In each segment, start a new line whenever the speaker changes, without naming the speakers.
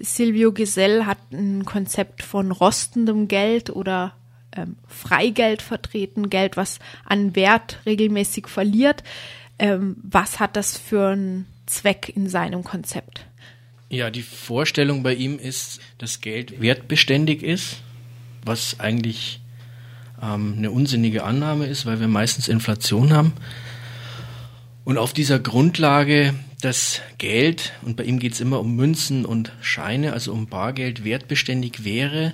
Silvio Gesell hat ein Konzept von rostendem Geld oder ähm, Freigeld vertreten, Geld, was an Wert regelmäßig verliert. Ähm, was hat das für einen Zweck in seinem Konzept?
Ja, die Vorstellung bei ihm ist, dass Geld wertbeständig ist, was eigentlich ähm, eine unsinnige Annahme ist, weil wir meistens Inflation haben. Und auf dieser Grundlage, dass Geld, und bei ihm geht es immer um Münzen und Scheine, also um Bargeld, wertbeständig wäre,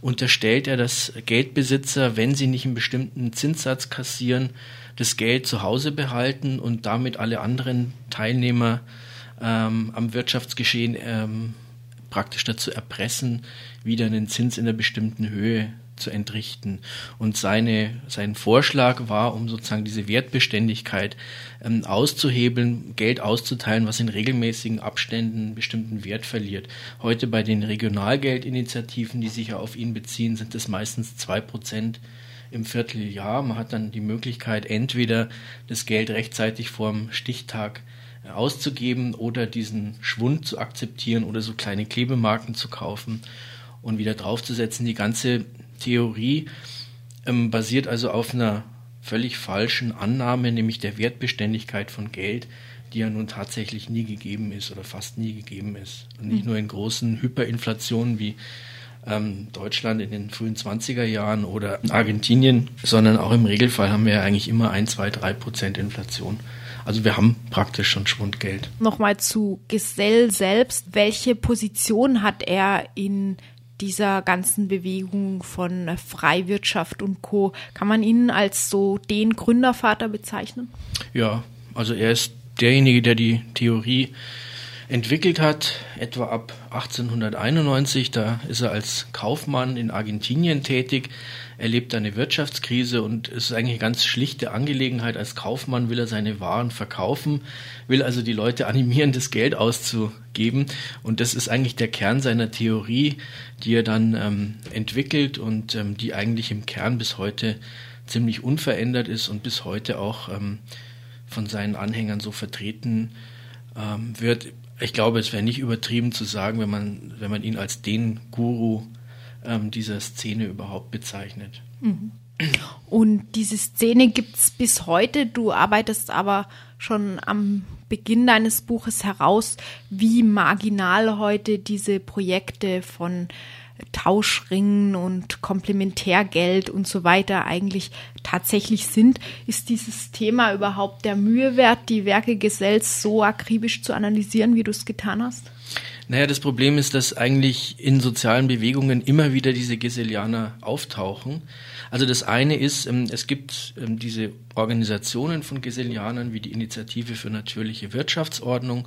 unterstellt er, dass Geldbesitzer, wenn sie nicht einen bestimmten Zinssatz kassieren, das Geld zu Hause behalten und damit alle anderen Teilnehmer ähm, am Wirtschaftsgeschehen ähm, praktisch dazu erpressen, wieder einen Zins in einer bestimmten Höhe zu entrichten. Und seine, sein Vorschlag war, um sozusagen diese Wertbeständigkeit ähm, auszuhebeln, Geld auszuteilen, was in regelmäßigen Abständen bestimmten Wert verliert. Heute bei den Regionalgeldinitiativen, die sich ja auf ihn beziehen, sind es meistens zwei Prozent im Vierteljahr. Man hat dann die Möglichkeit, entweder das Geld rechtzeitig vorm Stichtag äh, auszugeben oder diesen Schwund zu akzeptieren oder so kleine Klebemarken zu kaufen und wieder draufzusetzen. Die ganze Theorie ähm, basiert also auf einer völlig falschen Annahme, nämlich der Wertbeständigkeit von Geld, die ja nun tatsächlich nie gegeben ist oder fast nie gegeben ist. Und nicht mhm. nur in großen Hyperinflationen wie ähm, Deutschland in den frühen 20er Jahren oder Argentinien, sondern auch im Regelfall haben wir ja eigentlich immer ein, zwei, drei Prozent Inflation. Also wir haben praktisch schon Schwundgeld.
Nochmal zu Gesell selbst. Welche Position hat er in dieser ganzen Bewegung von Freiwirtschaft und Co. Kann man ihn als so den Gründervater bezeichnen?
Ja, also er ist derjenige, der die Theorie entwickelt hat, etwa ab 1891. Da ist er als Kaufmann in Argentinien tätig, erlebt eine Wirtschaftskrise und es ist eigentlich eine ganz schlichte Angelegenheit. Als Kaufmann will er seine Waren verkaufen, will also die Leute animieren, das Geld auszugeben. Und das ist eigentlich der Kern seiner Theorie, die er dann ähm, entwickelt und ähm, die eigentlich im Kern bis heute ziemlich unverändert ist und bis heute auch ähm, von seinen Anhängern so vertreten ähm, wird ich glaube, es wäre nicht übertrieben zu sagen, wenn man, wenn man ihn als den Guru ähm, dieser Szene überhaupt bezeichnet.
Mhm. Und diese Szene gibt es bis heute. Du arbeitest aber schon am Beginn deines Buches heraus, wie marginal heute diese Projekte von Tauschringen und Komplementärgeld und so weiter eigentlich tatsächlich sind. Ist dieses Thema überhaupt der Mühe wert, die Werke Gesells so akribisch zu analysieren, wie du es getan hast?
Naja, das Problem ist, dass eigentlich in sozialen Bewegungen immer wieder diese Gesellianer auftauchen. Also das eine ist, ähm, es gibt ähm, diese Organisationen von Gesellianern wie die Initiative für natürliche Wirtschaftsordnung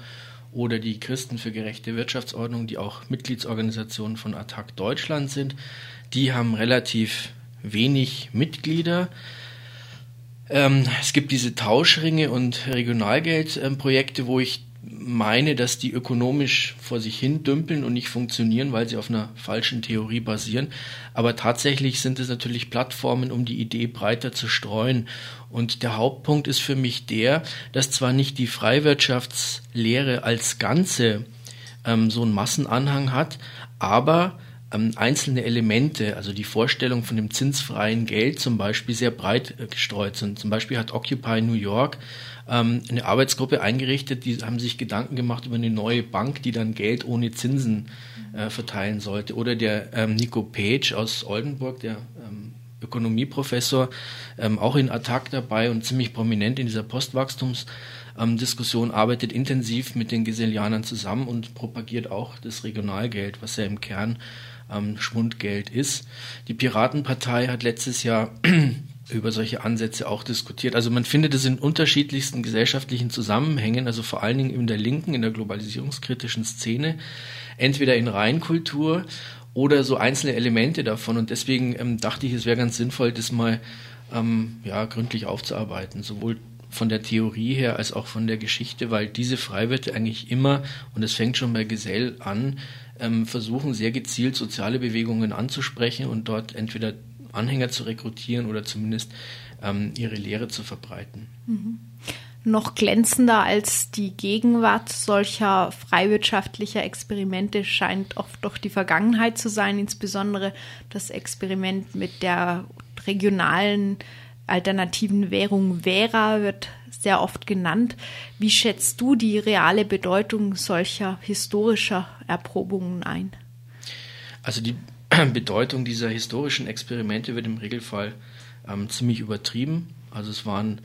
oder die Christen für gerechte Wirtschaftsordnung, die auch Mitgliedsorganisationen von Attac Deutschland sind. Die haben relativ wenig Mitglieder. Ähm, es gibt diese Tauschringe und Regionalgeldprojekte, wo ich meine, dass die ökonomisch vor sich hin dümpeln und nicht funktionieren, weil sie auf einer falschen Theorie basieren. Aber tatsächlich sind es natürlich Plattformen, um die Idee breiter zu streuen. Und der Hauptpunkt ist für mich der, dass zwar nicht die Freiwirtschaftslehre als Ganze ähm, so einen Massenanhang hat, aber ähm, einzelne Elemente, also die Vorstellung von dem zinsfreien Geld zum Beispiel, sehr breit äh, gestreut sind. Zum Beispiel hat Occupy New York ähm, eine Arbeitsgruppe eingerichtet, die haben sich Gedanken gemacht über eine neue Bank, die dann Geld ohne Zinsen äh, verteilen sollte. Oder der ähm, Nico Page aus Oldenburg, der ähm, Ökonomieprofessor, ähm, auch in Attac dabei und ziemlich prominent in dieser Postwachstumsdiskussion, arbeitet intensiv mit den Gesellianern zusammen und propagiert auch das Regionalgeld, was ja im Kern ähm, Schwundgeld ist. Die Piratenpartei hat letztes Jahr über solche Ansätze auch diskutiert. Also man findet es in unterschiedlichsten gesellschaftlichen Zusammenhängen, also vor allen Dingen in der linken, in der globalisierungskritischen Szene, entweder in Reinkultur oder so einzelne Elemente davon. Und deswegen ähm, dachte ich, es wäre ganz sinnvoll, das mal ähm, ja, gründlich aufzuarbeiten, sowohl von der Theorie her als auch von der Geschichte, weil diese Freiwirte eigentlich immer, und es fängt schon bei Gesell an, ähm, versuchen sehr gezielt soziale Bewegungen anzusprechen und dort entweder Anhänger zu rekrutieren oder zumindest ähm, ihre Lehre zu verbreiten.
Mhm. noch glänzender als die Gegenwart solcher freiwirtschaftlicher Experimente scheint oft doch die Vergangenheit zu sein, insbesondere das Experiment mit der regionalen alternativen Währung Vera wird sehr oft genannt. Wie schätzt du die reale Bedeutung solcher historischer Erprobungen ein?
Also die Bedeutung dieser historischen Experimente wird im Regelfall ähm, ziemlich übertrieben. Also es waren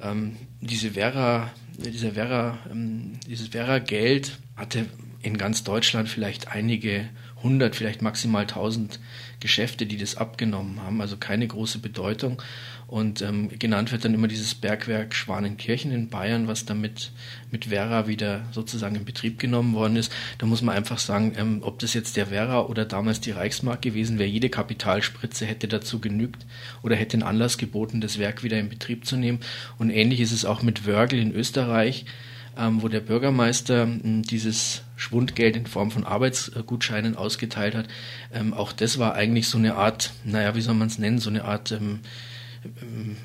ähm, diese Vera, dieser Vera, ähm, dieses Vera-Geld hatte in ganz Deutschland vielleicht einige hundert, vielleicht maximal tausend Geschäfte, die das abgenommen haben, also keine große Bedeutung. Und ähm, genannt wird dann immer dieses Bergwerk Schwanenkirchen in Bayern, was damit mit Werra wieder sozusagen in Betrieb genommen worden ist. Da muss man einfach sagen, ähm, ob das jetzt der Werra oder damals die Reichsmark gewesen wäre, jede Kapitalspritze hätte dazu genügt oder hätte den Anlass geboten, das Werk wieder in Betrieb zu nehmen. Und ähnlich ist es auch mit Wörgl in Österreich. Ähm, wo der Bürgermeister ähm, dieses Schwundgeld in Form von Arbeitsgutscheinen ausgeteilt hat. Ähm, auch das war eigentlich so eine Art, naja, wie soll man es nennen, so eine Art ähm, ähm,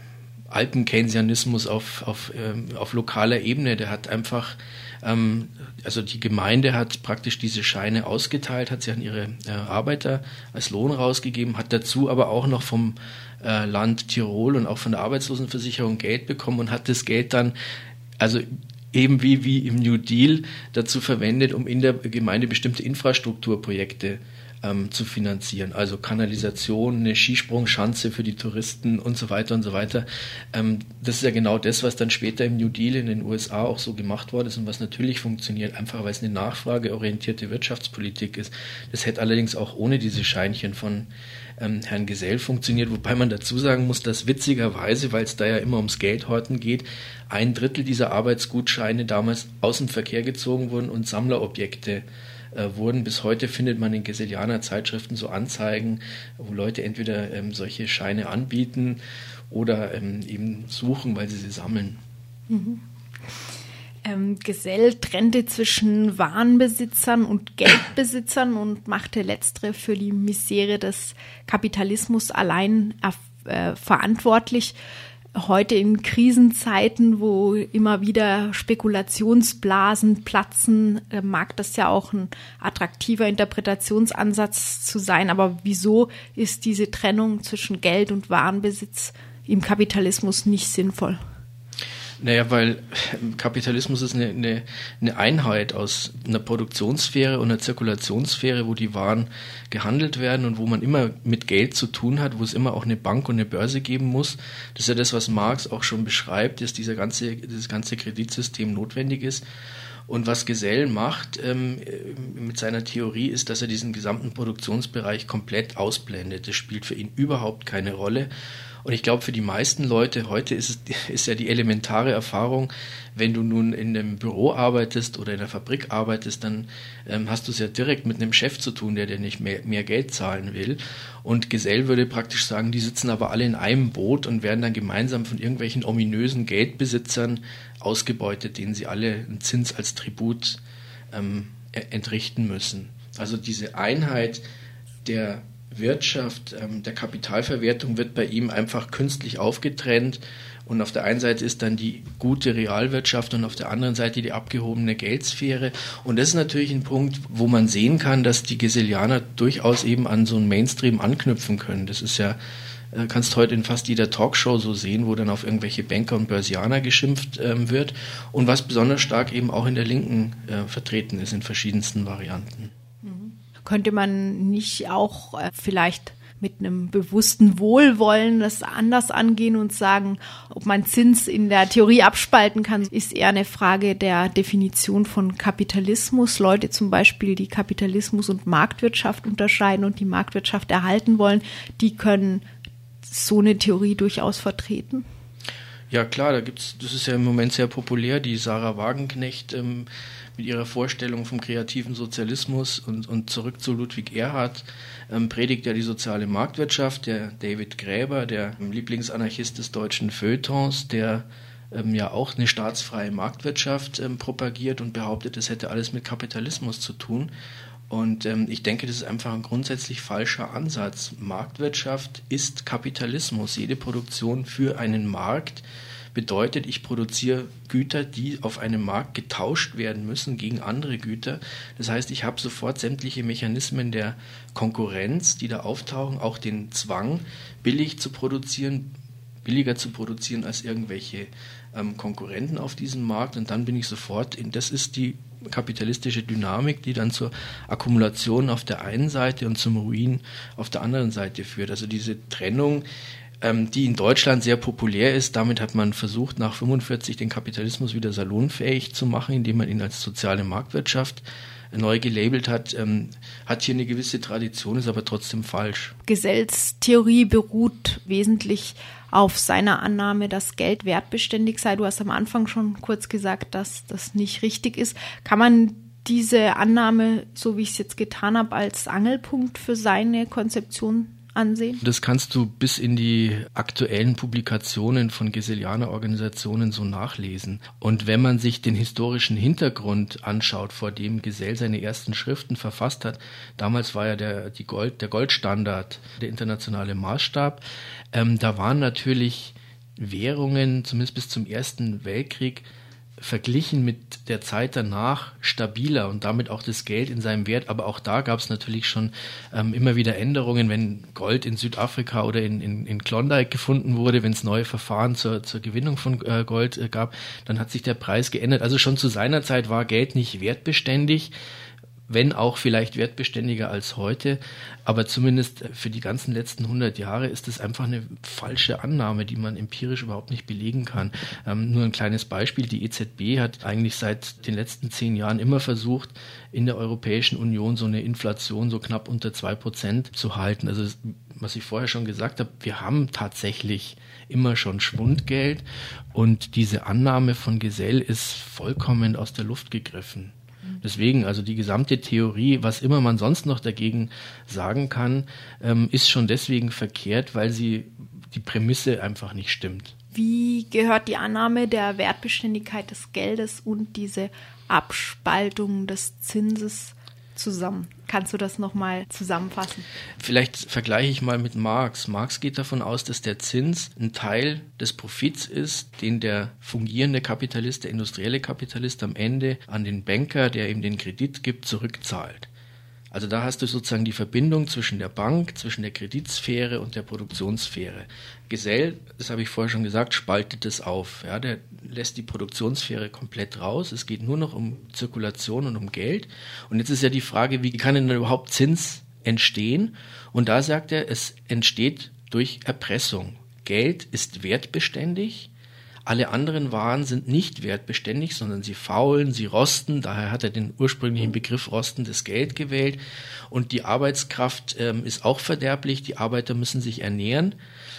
Alpenkeynesianismus auf, auf, ähm, auf lokaler Ebene. Der hat einfach, ähm, also die Gemeinde hat praktisch diese Scheine ausgeteilt, hat sie an ihre äh, Arbeiter als Lohn rausgegeben, hat dazu aber auch noch vom äh, Land Tirol und auch von der Arbeitslosenversicherung Geld bekommen und hat das Geld dann, also eben wie, wie im New Deal dazu verwendet, um in der Gemeinde bestimmte Infrastrukturprojekte ähm, zu finanzieren. Also Kanalisation, eine Skisprungschanze für die Touristen und so weiter und so weiter. Ähm, das ist ja genau das, was dann später im New Deal in den USA auch so gemacht worden ist und was natürlich funktioniert, einfach weil es eine nachfrageorientierte Wirtschaftspolitik ist. Das hätte allerdings auch ohne diese Scheinchen von ähm, Herrn Gesell funktioniert, wobei man dazu sagen muss, dass witzigerweise, weil es da ja immer ums Geldhorten geht, ein Drittel dieser Arbeitsgutscheine damals aus dem Verkehr gezogen wurden und Sammlerobjekte äh, wurden. Bis heute findet man in Geselianer Zeitschriften so Anzeigen, wo Leute entweder ähm, solche Scheine anbieten oder ähm, eben suchen, weil sie sie sammeln.
Mhm. Ähm, Gesell trennte zwischen Warenbesitzern und Geldbesitzern und machte letztere für die Misere des Kapitalismus allein äh, verantwortlich heute in Krisenzeiten, wo immer wieder Spekulationsblasen platzen, äh, mag das ja auch ein attraktiver Interpretationsansatz zu sein. Aber wieso ist diese Trennung zwischen Geld und Warenbesitz im Kapitalismus nicht sinnvoll?
Naja, weil Kapitalismus ist eine, eine, eine Einheit aus einer Produktionssphäre und einer Zirkulationssphäre, wo die Waren gehandelt werden und wo man immer mit Geld zu tun hat, wo es immer auch eine Bank und eine Börse geben muss. Das ist ja das, was Marx auch schon beschreibt, dass dieser ganze, dieses ganze Kreditsystem notwendig ist. Und was Gesell macht ähm, mit seiner Theorie ist, dass er diesen gesamten Produktionsbereich komplett ausblendet. Das spielt für ihn überhaupt keine Rolle. Und ich glaube, für die meisten Leute heute ist es ist ja die elementare Erfahrung, wenn du nun in einem Büro arbeitest oder in einer Fabrik arbeitest, dann ähm, hast du es ja direkt mit einem Chef zu tun, der dir nicht mehr, mehr Geld zahlen will. Und Gesell würde praktisch sagen, die sitzen aber alle in einem Boot und werden dann gemeinsam von irgendwelchen ominösen Geldbesitzern ausgebeutet, denen sie alle einen Zins als Tribut ähm, entrichten müssen. Also diese Einheit der Wirtschaft, ähm, der Kapitalverwertung wird bei ihm einfach künstlich aufgetrennt. Und auf der einen Seite ist dann die gute Realwirtschaft und auf der anderen Seite die abgehobene Geldsphäre. Und das ist natürlich ein Punkt, wo man sehen kann, dass die Geselianer durchaus eben an so einen Mainstream anknüpfen können. Das ist ja, äh, kannst heute in fast jeder Talkshow so sehen, wo dann auf irgendwelche Banker und Börsianer geschimpft ähm, wird. Und was besonders stark eben auch in der Linken äh, vertreten ist in verschiedensten Varianten.
Könnte man nicht auch äh, vielleicht mit einem bewussten Wohlwollen das anders angehen und sagen, ob man Zins in der Theorie abspalten kann, ist eher eine Frage der Definition von Kapitalismus. Leute zum Beispiel, die Kapitalismus und Marktwirtschaft unterscheiden und die Marktwirtschaft erhalten wollen, die können so eine Theorie durchaus vertreten.
Ja klar, da gibt's, das ist ja im Moment sehr populär, die Sarah Wagenknecht ähm, mit ihrer Vorstellung vom kreativen Sozialismus und, und zurück zu Ludwig Erhard ähm, predigt ja die soziale Marktwirtschaft. Der David Gräber, der Lieblingsanarchist des deutschen Feuilletons, der ähm, ja auch eine staatsfreie Marktwirtschaft ähm, propagiert und behauptet, es hätte alles mit Kapitalismus zu tun. Und ähm, ich denke, das ist einfach ein grundsätzlich falscher Ansatz. Marktwirtschaft ist Kapitalismus. Jede Produktion für einen Markt bedeutet, ich produziere Güter, die auf einem Markt getauscht werden müssen gegen andere Güter. Das heißt, ich habe sofort sämtliche Mechanismen der Konkurrenz, die da auftauchen, auch den Zwang, billig zu produzieren, billiger zu produzieren als irgendwelche ähm, Konkurrenten auf diesem Markt. Und dann bin ich sofort in, das ist die kapitalistische Dynamik, die dann zur Akkumulation auf der einen Seite und zum Ruin auf der anderen Seite führt. Also diese Trennung, ähm, die in Deutschland sehr populär ist. Damit hat man versucht, nach 45 den Kapitalismus wieder salonfähig zu machen, indem man ihn als soziale Marktwirtschaft neu gelabelt hat, ähm, hat hier eine gewisse Tradition, ist aber trotzdem falsch.
Gesells Theorie beruht wesentlich auf seiner Annahme, dass Geld wertbeständig sei. Du hast am Anfang schon kurz gesagt, dass das nicht richtig ist. Kann man diese Annahme, so wie ich es jetzt getan habe, als Angelpunkt für seine Konzeption ansehen?
Das kannst du bis in die aktuellen Publikationen von Gesellianer-Organisationen so nachlesen. Und wenn man sich den historischen Hintergrund anschaut, vor dem Gesell seine ersten Schriften verfasst hat, damals war ja der, die Gold, der Goldstandard, der internationale Maßstab, ähm, da waren natürlich Währungen, zumindest bis zum Ersten Weltkrieg, verglichen mit der Zeit danach stabiler und damit auch das Geld in seinem Wert. Aber auch da gab es natürlich schon ähm, immer wieder Änderungen, wenn Gold in Südafrika oder in, in, in Klondike gefunden wurde, wenn es neue Verfahren zur, zur Gewinnung von äh, Gold äh, gab, dann hat sich der Preis geändert. Also schon zu seiner Zeit war Geld nicht wertbeständig wenn auch vielleicht wertbeständiger als heute. Aber zumindest für die ganzen letzten 100 Jahre ist es einfach eine falsche Annahme, die man empirisch überhaupt nicht belegen kann. Ähm, nur ein kleines Beispiel. Die EZB hat eigentlich seit den letzten zehn Jahren immer versucht, in der Europäischen Union so eine Inflation so knapp unter zwei Prozent zu halten. Also was ich vorher schon gesagt habe, wir haben tatsächlich immer schon Schwundgeld und diese Annahme von Gesell ist vollkommen aus der Luft gegriffen. Deswegen, also die gesamte Theorie, was immer man sonst noch dagegen sagen kann, ähm, ist schon deswegen verkehrt, weil sie die Prämisse einfach nicht stimmt.
Wie gehört die Annahme der Wertbeständigkeit des Geldes und diese Abspaltung des Zinses zusammen. Kannst du das nochmal zusammenfassen?
Vielleicht vergleiche ich mal mit Marx. Marx geht davon aus, dass der Zins ein Teil des Profits ist, den der fungierende Kapitalist, der industrielle Kapitalist am Ende an den Banker, der ihm den Kredit gibt, zurückzahlt. Also da hast du sozusagen die Verbindung zwischen der Bank, zwischen der Kreditsphäre und der Produktionssphäre. Gesell, das habe ich vorher schon gesagt, spaltet es auf. Ja, der lässt die Produktionssphäre komplett raus. Es geht nur noch um Zirkulation und um Geld. Und jetzt ist ja die Frage, wie kann denn überhaupt Zins entstehen? Und da sagt er, es entsteht durch Erpressung. Geld ist wertbeständig alle anderen Waren sind nicht wertbeständig, sondern sie faulen, sie rosten. Daher hat er den ursprünglichen Begriff rostendes Geld gewählt. Und die Arbeitskraft ähm, ist auch verderblich. Die Arbeiter müssen sich ernähren.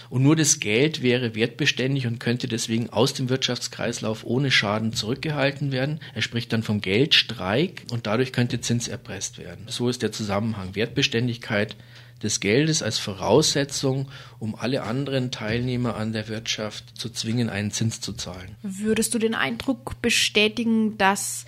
Und nur das Geld wäre wertbeständig und könnte deswegen aus dem Wirtschaftskreislauf ohne Schaden zurückgehalten werden. Er spricht dann vom Geldstreik und dadurch könnte Zins erpresst werden. So ist der Zusammenhang. Wertbeständigkeit des Geldes als Voraussetzung, um alle anderen Teilnehmer an der Wirtschaft zu zwingen, einen Zins zu zahlen.
Würdest du den Eindruck bestätigen, dass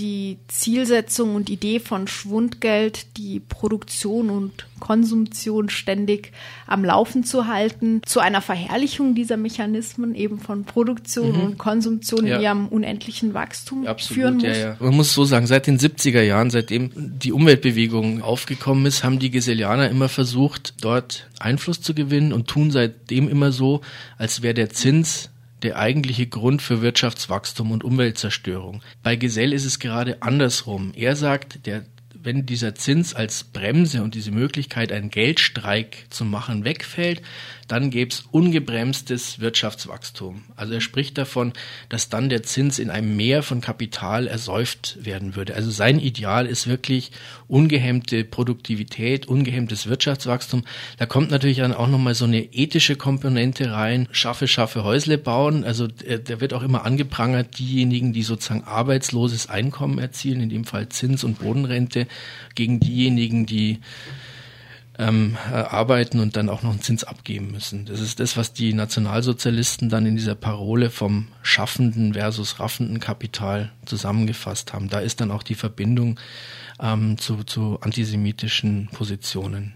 die Zielsetzung und Idee von Schwundgeld, die Produktion und Konsumtion ständig am Laufen zu halten, zu einer Verherrlichung dieser Mechanismen eben von Produktion mhm. und Konsumtion ja. in ihrem unendlichen Wachstum Absolut, führen muss. Ja, ja.
Man muss so sagen, seit den 70er Jahren, seitdem die Umweltbewegung aufgekommen ist, haben die Gesellianer immer versucht, dort Einfluss zu gewinnen und tun seitdem immer so, als wäre der Zins der eigentliche Grund für Wirtschaftswachstum und Umweltzerstörung. Bei Gesell ist es gerade andersrum. Er sagt, der wenn dieser Zins als Bremse und diese Möglichkeit, einen Geldstreik zu machen, wegfällt, dann gäbe es ungebremstes Wirtschaftswachstum. Also er spricht davon, dass dann der Zins in einem Meer von Kapital ersäuft werden würde. Also sein Ideal ist wirklich ungehemmte Produktivität, ungehemmtes Wirtschaftswachstum. Da kommt natürlich dann auch nochmal so eine ethische Komponente rein. Schaffe, schaffe Häusle bauen. Also der wird auch immer angeprangert, diejenigen, die sozusagen arbeitsloses Einkommen erzielen, in dem Fall Zins und Bodenrente, gegen diejenigen, die ähm, äh, arbeiten und dann auch noch einen Zins abgeben müssen. Das ist das, was die Nationalsozialisten dann in dieser Parole vom schaffenden versus raffenden Kapital zusammengefasst haben. Da ist dann auch die Verbindung ähm, zu, zu antisemitischen Positionen.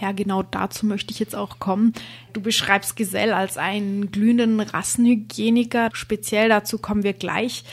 Ja, genau dazu möchte ich jetzt auch kommen. Du beschreibst Gesell als einen glühenden Rassenhygieniker. Speziell dazu kommen wir gleich.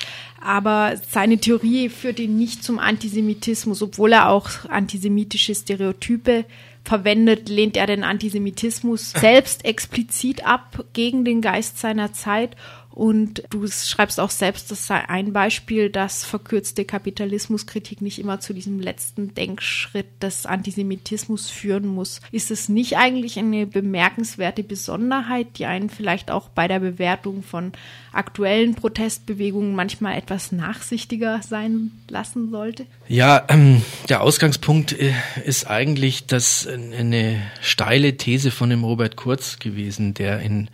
Aber seine Theorie führt ihn nicht zum Antisemitismus, obwohl er auch antisemitische Stereotype verwendet, lehnt er den Antisemitismus selbst explizit ab gegen den Geist seiner Zeit und du schreibst auch selbst, das sei ein Beispiel, dass verkürzte Kapitalismuskritik nicht immer zu diesem letzten Denkschritt des Antisemitismus führen muss. Ist es nicht eigentlich eine bemerkenswerte Besonderheit, die einen vielleicht auch bei der Bewertung von aktuellen Protestbewegungen manchmal etwas nachsichtiger sein lassen sollte?
Ja, ähm, der Ausgangspunkt äh, ist eigentlich das eine steile These von dem Robert Kurz gewesen, der in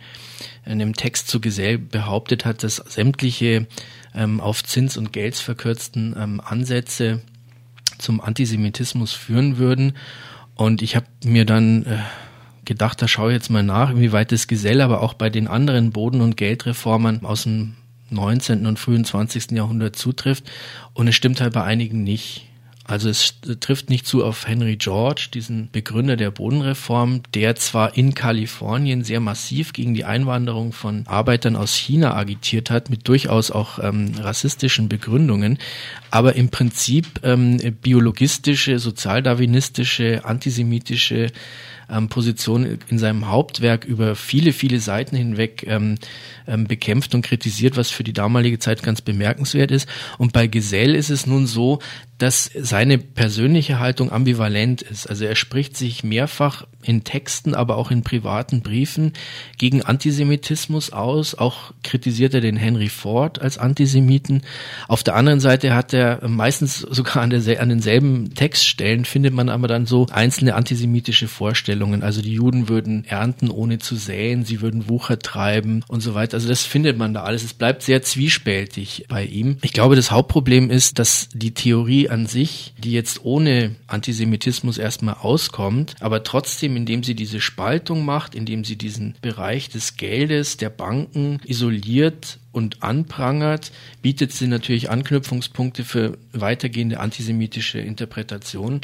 einem Text zu Gesell behauptet hat, dass sämtliche ähm, auf Zins und Geld verkürzten ähm, Ansätze zum Antisemitismus führen würden. Und ich habe mir dann äh, gedacht, da schaue ich jetzt mal nach, inwieweit das Gesell aber auch bei den anderen Boden- und Geldreformern aus dem 19. und frühen 20. Jahrhundert zutrifft. Und es stimmt halt bei einigen nicht. Also es trifft nicht zu auf Henry George, diesen Begründer der Bodenreform, der zwar in Kalifornien sehr massiv gegen die Einwanderung von Arbeitern aus China agitiert hat, mit durchaus auch ähm, rassistischen Begründungen, aber im Prinzip ähm, biologistische, sozialdarwinistische, antisemitische ähm, Position in seinem Hauptwerk über viele, viele Seiten hinweg ähm, ähm, bekämpft und kritisiert, was für die damalige Zeit ganz bemerkenswert ist. Und bei Gesell ist es nun so, dass seine persönliche Haltung ambivalent ist. Also er spricht sich mehrfach in Texten, aber auch in privaten Briefen gegen Antisemitismus aus. Auch kritisiert er den Henry Ford als Antisemiten. Auf der anderen Seite hat er meistens sogar an, der, an denselben Textstellen findet man aber dann so einzelne antisemitische Vorstellungen. Also die Juden würden ernten, ohne zu säen, sie würden Wucher treiben und so weiter. Also das findet man da alles. Es bleibt sehr zwiespältig bei ihm. Ich glaube, das Hauptproblem ist, dass die Theorie an sich, die jetzt ohne Antisemitismus erstmal auskommt, aber trotzdem, indem sie diese Spaltung macht, indem sie diesen Bereich des Geldes, der Banken isoliert und anprangert, bietet sie natürlich Anknüpfungspunkte für weitergehende antisemitische Interpretationen.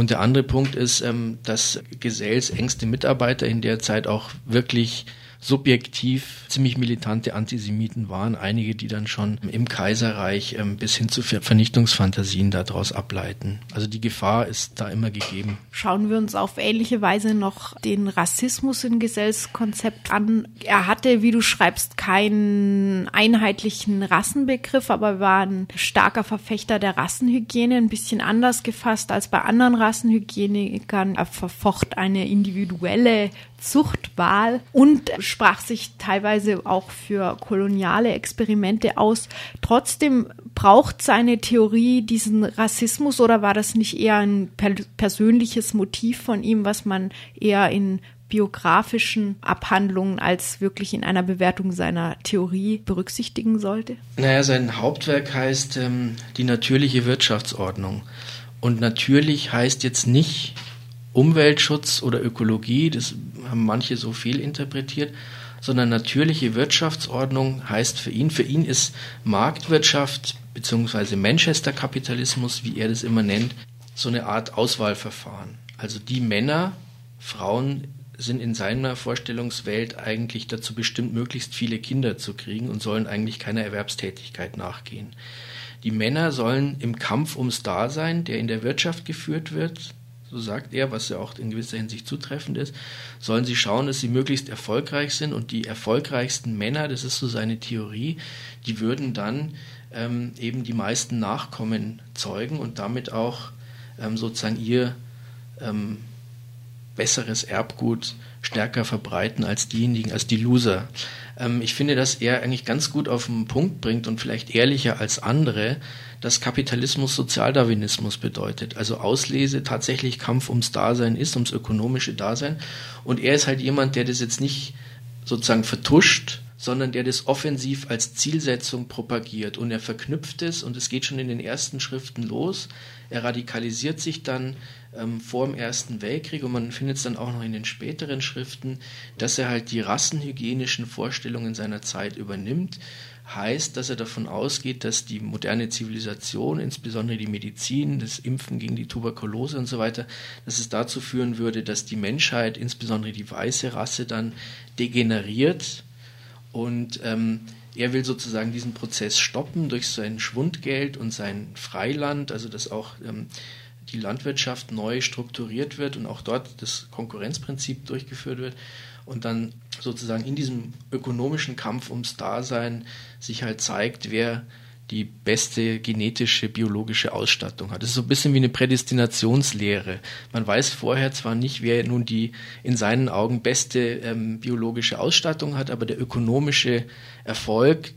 Und der andere Punkt ist, ähm, dass Gesells engste Mitarbeiter in der Zeit auch wirklich subjektiv ziemlich militante Antisemiten waren. Einige, die dann schon im Kaiserreich ähm, bis hin zu Vernichtungsfantasien daraus ableiten. Also die Gefahr ist da immer gegeben.
Schauen wir uns auf ähnliche Weise noch den Rassismus im Gesellskonzept an. Er hatte, wie du schreibst, keinen einheitlichen Rassenbegriff, aber war ein starker Verfechter der Rassenhygiene, ein bisschen anders gefasst als bei anderen Rassenhygienikern. Er verfocht eine individuelle Zuchtwahl und sprach sich teilweise auch für koloniale Experimente aus. Trotzdem braucht seine Theorie diesen Rassismus oder war das nicht eher ein persönliches Motiv von ihm, was man eher in biografischen Abhandlungen als wirklich in einer Bewertung seiner Theorie berücksichtigen sollte?
Naja, sein Hauptwerk heißt ähm, Die natürliche Wirtschaftsordnung. Und natürlich heißt jetzt nicht Umweltschutz oder Ökologie, das haben manche so viel interpretiert, sondern natürliche Wirtschaftsordnung heißt für ihn, für ihn ist Marktwirtschaft bzw. Manchester-Kapitalismus, wie er das immer nennt, so eine Art Auswahlverfahren. Also die Männer, Frauen sind in seiner Vorstellungswelt eigentlich dazu bestimmt, möglichst viele Kinder zu kriegen und sollen eigentlich keiner Erwerbstätigkeit nachgehen. Die Männer sollen im Kampf ums Dasein, der in der Wirtschaft geführt wird, so sagt er, was ja auch in gewisser Hinsicht zutreffend ist, sollen sie schauen, dass sie möglichst erfolgreich sind und die erfolgreichsten Männer, das ist so seine Theorie, die würden dann ähm, eben die meisten Nachkommen zeugen und damit auch ähm, sozusagen ihr ähm, besseres Erbgut stärker verbreiten als diejenigen, als die Loser. Ähm, ich finde, dass er eigentlich ganz gut auf den Punkt bringt und vielleicht ehrlicher als andere, dass Kapitalismus Sozialdarwinismus bedeutet. Also Auslese tatsächlich Kampf ums Dasein ist, ums ökonomische Dasein. Und er ist halt jemand, der das jetzt nicht sozusagen vertuscht, sondern der das offensiv als Zielsetzung propagiert. Und er verknüpft es, und es geht schon in den ersten Schriften los. Er radikalisiert sich dann ähm, vor dem Ersten Weltkrieg. Und man findet es dann auch noch in den späteren Schriften, dass er halt die rassenhygienischen Vorstellungen seiner Zeit übernimmt. Heißt, dass er davon ausgeht, dass die moderne Zivilisation, insbesondere die Medizin, das Impfen gegen die Tuberkulose und so weiter, dass es dazu führen würde, dass die Menschheit, insbesondere die weiße Rasse, dann degeneriert. Und ähm, er will sozusagen diesen Prozess stoppen durch sein Schwundgeld und sein Freiland, also dass auch ähm, die Landwirtschaft neu strukturiert wird und auch dort das Konkurrenzprinzip durchgeführt wird und dann sozusagen in diesem ökonomischen Kampf ums Dasein sich halt zeigt, wer die beste genetische, biologische Ausstattung hat. Das ist so ein bisschen wie eine Prädestinationslehre. Man weiß vorher zwar nicht, wer nun die in seinen Augen beste ähm, biologische Ausstattung hat, aber der ökonomische Erfolg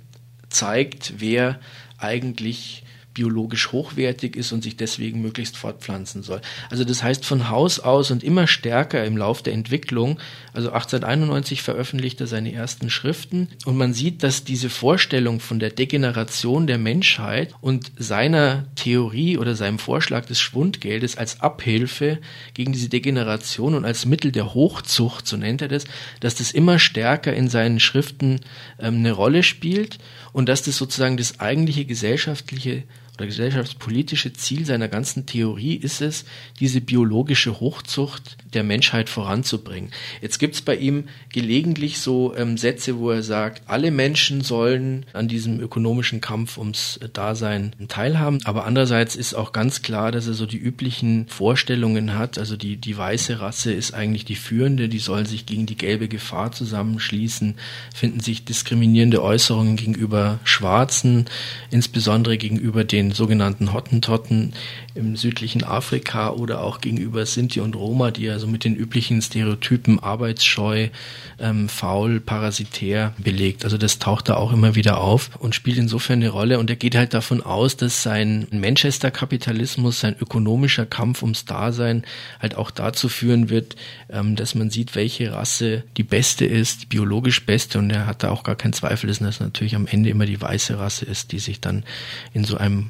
zeigt, wer eigentlich biologisch hochwertig ist und sich deswegen möglichst fortpflanzen soll. Also das heißt von Haus aus und immer stärker im Lauf der Entwicklung, also 1891 veröffentlicht er seine ersten Schriften und man sieht, dass diese Vorstellung von der Degeneration der Menschheit und seiner Theorie oder seinem Vorschlag des Schwundgeldes als Abhilfe gegen diese Degeneration und als Mittel der Hochzucht, so nennt er das, dass das immer stärker in seinen Schriften ähm, eine Rolle spielt und dass das sozusagen das eigentliche gesellschaftliche oder gesellschaftspolitische Ziel seiner ganzen Theorie ist es, diese biologische Hochzucht der Menschheit voranzubringen. Jetzt gibt es bei ihm gelegentlich so ähm, Sätze, wo er sagt, alle Menschen sollen an diesem ökonomischen Kampf ums Dasein teilhaben, aber andererseits ist auch ganz klar, dass er so die üblichen Vorstellungen hat, also die, die weiße Rasse ist eigentlich die führende, die soll sich gegen die gelbe Gefahr zusammenschließen, finden sich diskriminierende Äußerungen gegenüber Schwarzen, insbesondere gegenüber den den sogenannten Hottentotten im südlichen Afrika oder auch gegenüber Sinti und Roma, die ja so mit den üblichen Stereotypen arbeitsscheu, ähm, faul, parasitär belegt. Also das taucht da auch immer wieder auf und spielt insofern eine Rolle. Und er geht halt davon aus, dass sein Manchester-Kapitalismus, sein ökonomischer Kampf ums Dasein halt auch dazu führen wird, ähm, dass man sieht, welche Rasse die beste ist, die biologisch beste. Und er hat da auch gar keinen Zweifel, dass das natürlich am Ende immer die weiße Rasse ist, die sich dann in so einem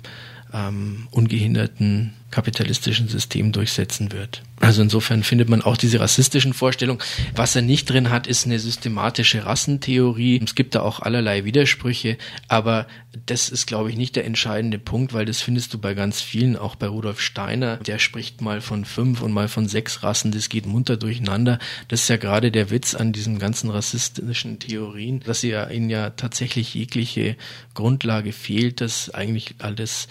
ähm, ungehinderten kapitalistischen System durchsetzen wird. Also insofern findet man auch diese rassistischen Vorstellungen. Was er nicht drin hat, ist eine systematische Rassentheorie. Es gibt da auch allerlei Widersprüche, aber das ist, glaube ich, nicht der entscheidende Punkt, weil das findest du bei ganz vielen, auch bei Rudolf Steiner. Der spricht mal von fünf und mal von sechs Rassen, das geht munter durcheinander. Das ist ja gerade der Witz an diesen ganzen rassistischen Theorien, dass ja ihnen ja tatsächlich jegliche Grundlage fehlt, dass eigentlich alles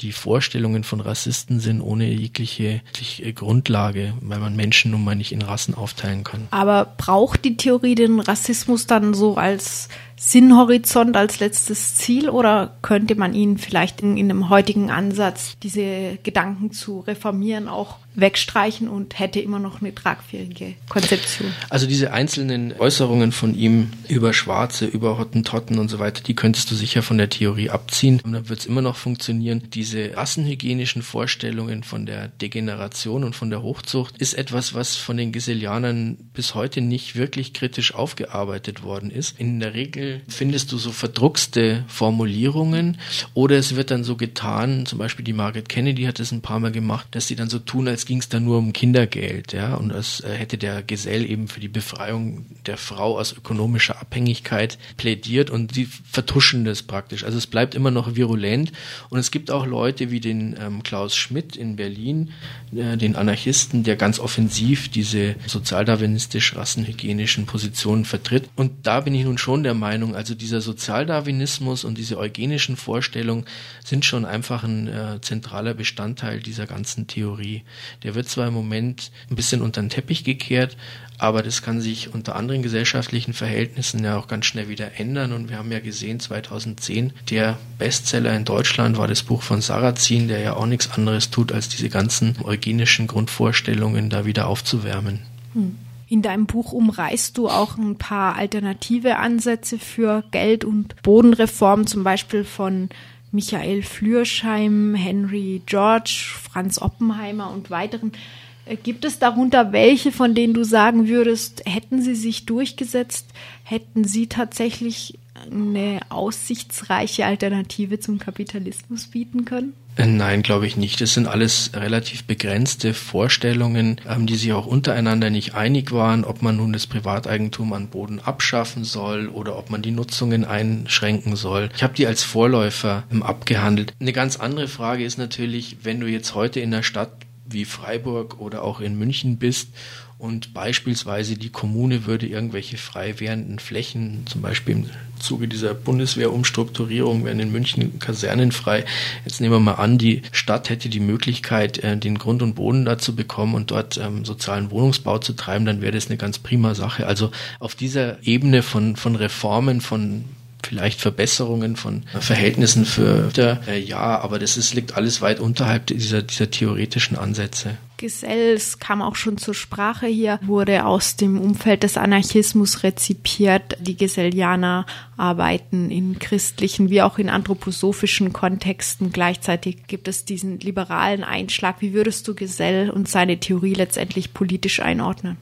die Vorstellungen von Rassisten sind ohne jegliche, jegliche Grundlage, weil man Menschen nun mal nicht in Rassen aufteilen kann.
Aber braucht die Theorie den Rassismus dann so als Sinnhorizont als letztes Ziel oder könnte man ihn vielleicht in, in einem heutigen Ansatz, diese Gedanken zu reformieren, auch wegstreichen und hätte immer noch eine tragfähige Konzeption?
Also diese einzelnen Äußerungen von ihm über Schwarze, über Hottentotten und so weiter, die könntest du sicher von der Theorie abziehen. Und dann wird es immer noch funktionieren. Diese rassenhygienischen Vorstellungen von der Degeneration und von der Hochzucht ist etwas, was von den Geselianern bis heute nicht wirklich kritisch aufgearbeitet worden ist. In der Regel findest du so verdruckste Formulierungen oder es wird dann so getan, zum Beispiel die Margaret Kennedy hat das ein paar Mal gemacht, dass sie dann so tun, als ging es da nur um Kindergeld, ja, und als äh, hätte der Gesell eben für die Befreiung der Frau aus ökonomischer Abhängigkeit plädiert und sie vertuschen das praktisch. Also es bleibt immer noch virulent und es gibt auch Leute wie den ähm, Klaus Schmidt in Berlin, äh, den Anarchisten, der ganz offensiv diese sozialdarwinistisch-rassenhygienischen Positionen vertritt. Und da bin ich nun schon der Meinung, Meinung. Also dieser Sozialdarwinismus und diese eugenischen Vorstellungen sind schon einfach ein äh, zentraler Bestandteil dieser ganzen Theorie. Der wird zwar im Moment ein bisschen unter den Teppich gekehrt, aber das kann sich unter anderen gesellschaftlichen Verhältnissen ja auch ganz schnell wieder ändern. Und wir haben ja gesehen, 2010, der Bestseller in Deutschland war das Buch von Sarrazin, der ja auch nichts anderes tut, als diese ganzen eugenischen Grundvorstellungen da wieder aufzuwärmen.
Hm. In deinem Buch umreißt du auch ein paar alternative Ansätze für Geld- und Bodenreform, zum Beispiel von Michael Flürsheim, Henry George, Franz Oppenheimer und weiteren. Äh, gibt es darunter welche, von denen du sagen würdest, hätten sie sich durchgesetzt, hätten sie tatsächlich eine aussichtsreiche Alternative zum Kapitalismus bieten können?
Äh, nein, glaube ich nicht. Das sind alles relativ begrenzte Vorstellungen, ähm, die sich auch untereinander nicht einig waren, ob man nun das Privateigentum an Boden abschaffen soll oder ob man die Nutzungen einschränken soll. Ich habe die als Vorläufer ähm, abgehandelt. Eine ganz andere Frage ist natürlich, wenn du jetzt heute in der Stadt wie Freiburg oder auch in München bist und beispielsweise die Kommune würde irgendwelche frei werdenden Flächen, zum Beispiel im Zuge dieser Bundeswehrumstrukturierung werden in München Kasernen frei. Jetzt nehmen wir mal an, die Stadt hätte die Möglichkeit, äh, den Grund und Boden dazu bekommen und dort ähm, sozialen Wohnungsbau zu treiben, dann wäre das eine ganz prima Sache. Also auf dieser Ebene von, von Reformen, von vielleicht Verbesserungen von Verhältnissen für äh, ja, aber das ist, liegt alles weit unterhalb dieser, dieser theoretischen Ansätze.
Gesell, es kam auch schon zur Sprache hier, wurde aus dem Umfeld des Anarchismus rezipiert. Die Gesellianer arbeiten in christlichen wie auch in anthroposophischen Kontexten. Gleichzeitig gibt es diesen liberalen Einschlag. Wie würdest du Gesell und seine Theorie letztendlich politisch einordnen?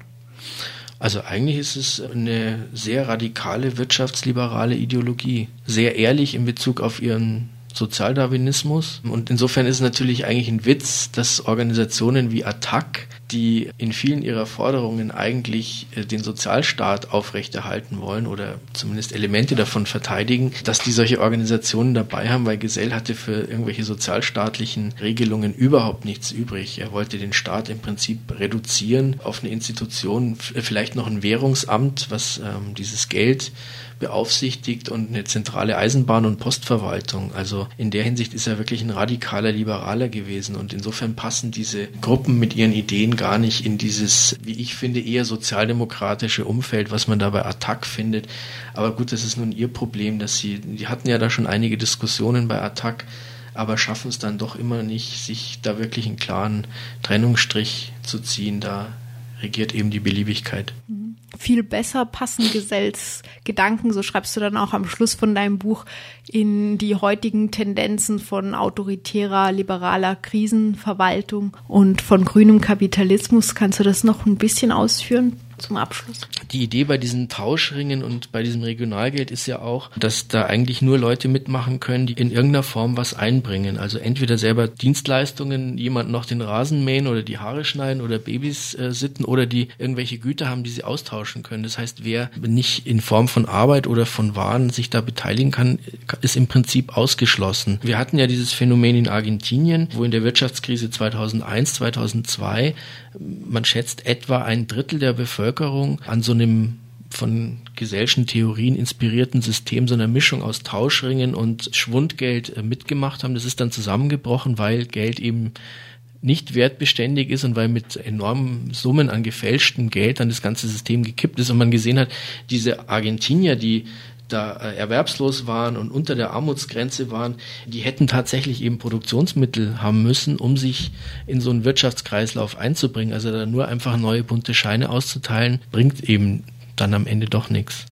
Also eigentlich ist es eine sehr radikale wirtschaftsliberale Ideologie, sehr ehrlich in Bezug auf ihren Sozialdarwinismus. Und insofern ist es natürlich eigentlich ein Witz, dass Organisationen wie Attac, die in vielen ihrer Forderungen eigentlich äh, den Sozialstaat aufrechterhalten wollen oder zumindest Elemente davon verteidigen, dass die solche Organisationen dabei haben, weil Gesell hatte für irgendwelche sozialstaatlichen Regelungen überhaupt nichts übrig. Er wollte den Staat im Prinzip reduzieren auf eine Institution, vielleicht noch ein Währungsamt, was ähm, dieses Geld beaufsichtigt und eine zentrale Eisenbahn- und Postverwaltung. Also in der Hinsicht ist er wirklich ein radikaler Liberaler gewesen und insofern passen diese Gruppen mit ihren Ideen gar nicht in dieses, wie ich finde, eher sozialdemokratische Umfeld, was man da bei Attac findet. Aber gut, das ist nun ihr Problem, dass sie, die hatten ja da schon einige Diskussionen bei Attac, aber schaffen es dann doch immer nicht, sich da wirklich einen klaren Trennungsstrich zu ziehen. Da regiert eben die Beliebigkeit.
Mhm viel besser passen Gesells Gedanken, so schreibst du dann auch am Schluss von deinem Buch, in die heutigen Tendenzen von autoritärer, liberaler Krisenverwaltung und von grünem Kapitalismus. Kannst du das noch ein bisschen ausführen? Zum Abschluss?
Die Idee bei diesen Tauschringen und bei diesem Regionalgeld ist ja auch, dass da eigentlich nur Leute mitmachen können, die in irgendeiner Form was einbringen. Also entweder selber Dienstleistungen, jemand noch den Rasen mähen oder die Haare schneiden oder Babys äh, sitten oder die irgendwelche Güter haben, die sie austauschen können. Das heißt, wer nicht in Form von Arbeit oder von Waren sich da beteiligen kann, ist im Prinzip ausgeschlossen. Wir hatten ja dieses Phänomen in Argentinien, wo in der Wirtschaftskrise 2001, 2002 man schätzt etwa ein Drittel der Bevölkerung an so einem von gesellschen Theorien inspirierten System so einer Mischung aus Tauschringen und Schwundgeld äh, mitgemacht haben. Das ist dann zusammengebrochen, weil Geld eben nicht wertbeständig ist und weil mit enormen Summen an gefälschtem Geld dann das ganze System gekippt ist und man gesehen hat, diese Argentinier, die da äh, erwerbslos waren und unter der Armutsgrenze waren, die hätten tatsächlich eben Produktionsmittel haben müssen, um sich in so einen Wirtschaftskreislauf einzubringen. Also da nur einfach neue bunte Scheine auszuteilen, bringt eben dann am Ende doch nichts.